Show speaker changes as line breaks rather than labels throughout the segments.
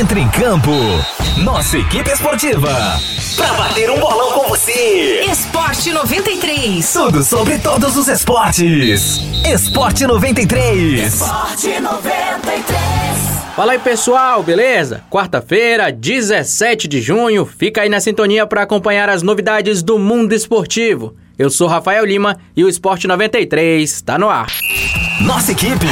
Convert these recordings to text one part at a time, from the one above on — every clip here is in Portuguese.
Entre em campo. Nossa equipe esportiva. Pra bater um bolão com você.
Esporte 93.
Tudo sobre todos os esportes. Esporte 93.
Esporte 93.
Fala aí pessoal, beleza? Quarta-feira, 17 de junho, fica aí na sintonia para acompanhar as novidades do mundo esportivo. Eu sou Rafael Lima e o Esporte 93 está no ar.
Nossa equipe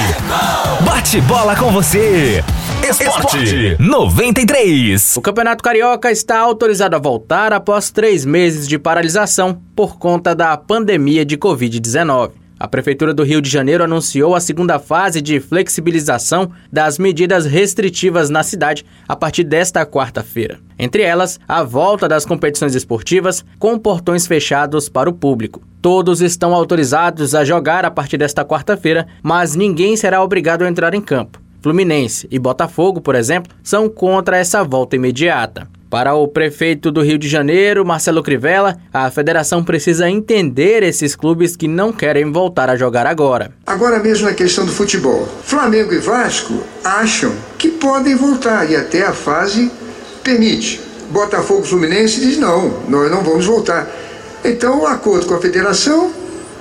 bate bola com você. Esporte 93.
O Campeonato Carioca está autorizado a voltar após três meses de paralisação por conta da pandemia de Covid-19. A Prefeitura do Rio de Janeiro anunciou a segunda fase de flexibilização das medidas restritivas na cidade a partir desta quarta-feira. Entre elas, a volta das competições esportivas com portões fechados para o público. Todos estão autorizados a jogar a partir desta quarta-feira, mas ninguém será obrigado a entrar em campo. Fluminense e Botafogo, por exemplo, são contra essa volta imediata. Para o prefeito do Rio de Janeiro, Marcelo Crivella, a federação precisa entender esses clubes que não querem voltar a jogar agora.
Agora mesmo na questão do futebol. Flamengo e Vasco acham que podem voltar e até a fase permite. Botafogo Fluminense diz não, nós não vamos voltar. Então o acordo com a federação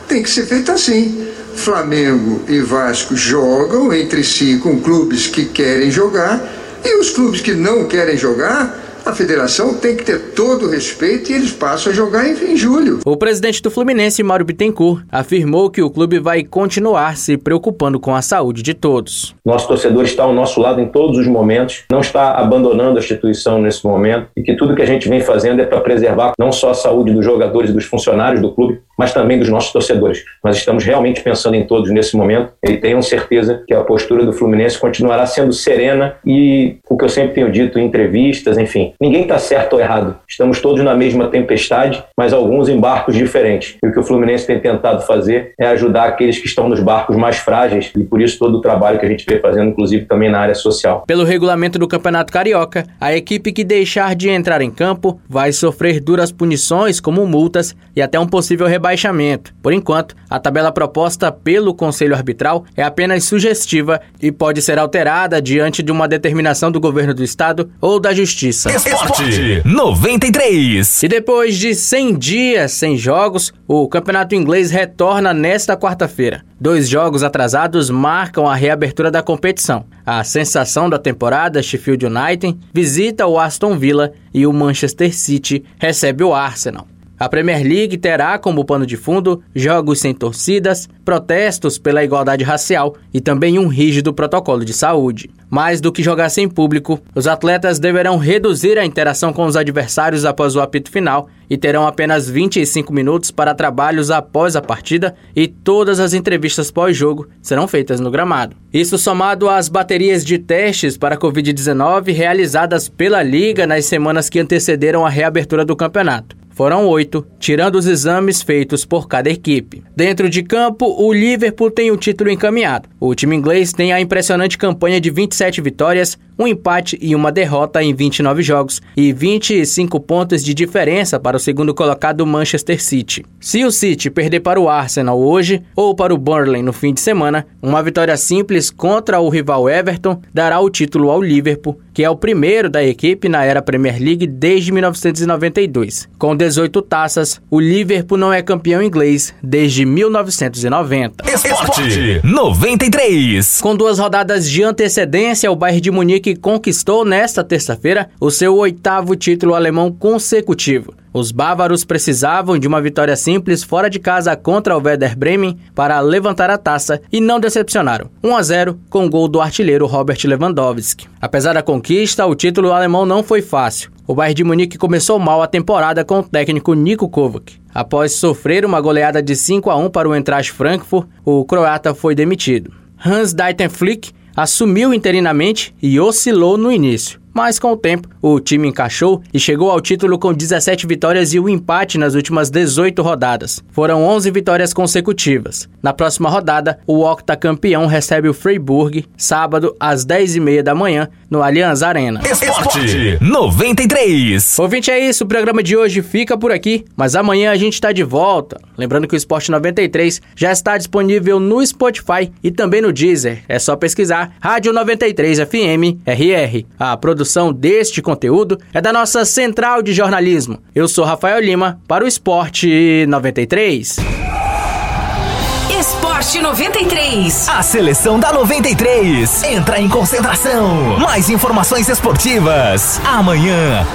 tem que ser feito assim. Flamengo e Vasco jogam entre si com clubes que querem jogar e os clubes que não querem jogar a federação tem que ter todo o respeito e eles passam a jogar em, em julho.
O presidente do Fluminense, Mauro Bittencourt, afirmou que o clube vai continuar se preocupando com a saúde de todos.
Nosso torcedor está ao nosso lado em todos os momentos, não está abandonando a instituição nesse momento e que tudo que a gente vem fazendo é para preservar não só a saúde dos jogadores e dos funcionários do clube, mas também dos nossos torcedores. Nós estamos realmente pensando em todos nesse momento e tenham certeza que a postura do Fluminense continuará sendo serena e o que eu sempre tenho dito em entrevistas, enfim, Ninguém está certo ou errado. Estamos todos na mesma tempestade, mas alguns em barcos diferentes. E o que o Fluminense tem tentado fazer é ajudar aqueles que estão nos barcos mais frágeis e por isso todo o trabalho que a gente vem fazendo, inclusive também na área social.
Pelo regulamento do Campeonato Carioca, a equipe que deixar de entrar em campo vai sofrer duras punições, como multas e até um possível rebaixamento. Por enquanto, a tabela proposta pelo Conselho Arbitral é apenas sugestiva e pode ser alterada diante de uma determinação do governo do estado ou da justiça.
Esporte 93.
E depois de 100 dias sem jogos, o campeonato inglês retorna nesta quarta-feira. Dois jogos atrasados marcam a reabertura da competição. A sensação da temporada, Sheffield United, visita o Aston Villa e o Manchester City recebe o Arsenal. A Premier League terá como pano de fundo jogos sem torcidas, protestos pela igualdade racial e também um rígido protocolo de saúde. Mais do que jogar sem público, os atletas deverão reduzir a interação com os adversários após o apito final e terão apenas 25 minutos para trabalhos após a partida e todas as entrevistas pós-jogo serão feitas no gramado. Isso somado às baterias de testes para a Covid-19 realizadas pela Liga nas semanas que antecederam a reabertura do campeonato. Foram oito, tirando os exames feitos por cada equipe. Dentro de campo, o Liverpool tem o título encaminhado. O time inglês tem a impressionante campanha de 27 vitórias, um empate e uma derrota em 29 jogos e 25 pontos de diferença para o segundo colocado Manchester City. Se o City perder para o Arsenal hoje ou para o Burnley no fim de semana, uma vitória simples contra o rival Everton dará o título ao Liverpool, que é o primeiro da equipe na era Premier League desde 1992. Com 18 taças, o Liverpool não é campeão inglês desde 1990.
Esporte 93.
Com duas rodadas de antecedência, o Bayern de Munique conquistou nesta terça-feira o seu oitavo título alemão consecutivo. Os bávaros precisavam de uma vitória simples fora de casa contra o Werder Bremen para levantar a taça e não decepcionaram. 1 a 0 com o gol do artilheiro Robert Lewandowski. Apesar da conquista, o título alemão não foi fácil. O Bayern de Munique começou mal a temporada com o técnico Niko Kovac. Após sofrer uma goleada de 5 a 1 para o Eintracht Frankfurt, o croata foi demitido. Hans-Dieter Flick assumiu interinamente e oscilou no início mas com o tempo o time encaixou e chegou ao título com 17 vitórias e um empate nas últimas 18 rodadas. Foram 11 vitórias consecutivas. Na próxima rodada, o octacampeão recebe o Freiburg, sábado às 10h30 da manhã, no Allianz Arena.
Esporte 93.
Ouvinte, é isso. O programa de hoje fica por aqui, mas amanhã a gente está de volta. Lembrando que o Esporte 93 já está disponível no Spotify e também no Deezer. É só pesquisar Rádio 93 FM RR. A produção produção deste conteúdo é da nossa central de jornalismo. Eu sou Rafael Lima para o Esporte 93.
Esporte 93.
A seleção da 93 entra em concentração. Mais informações esportivas amanhã.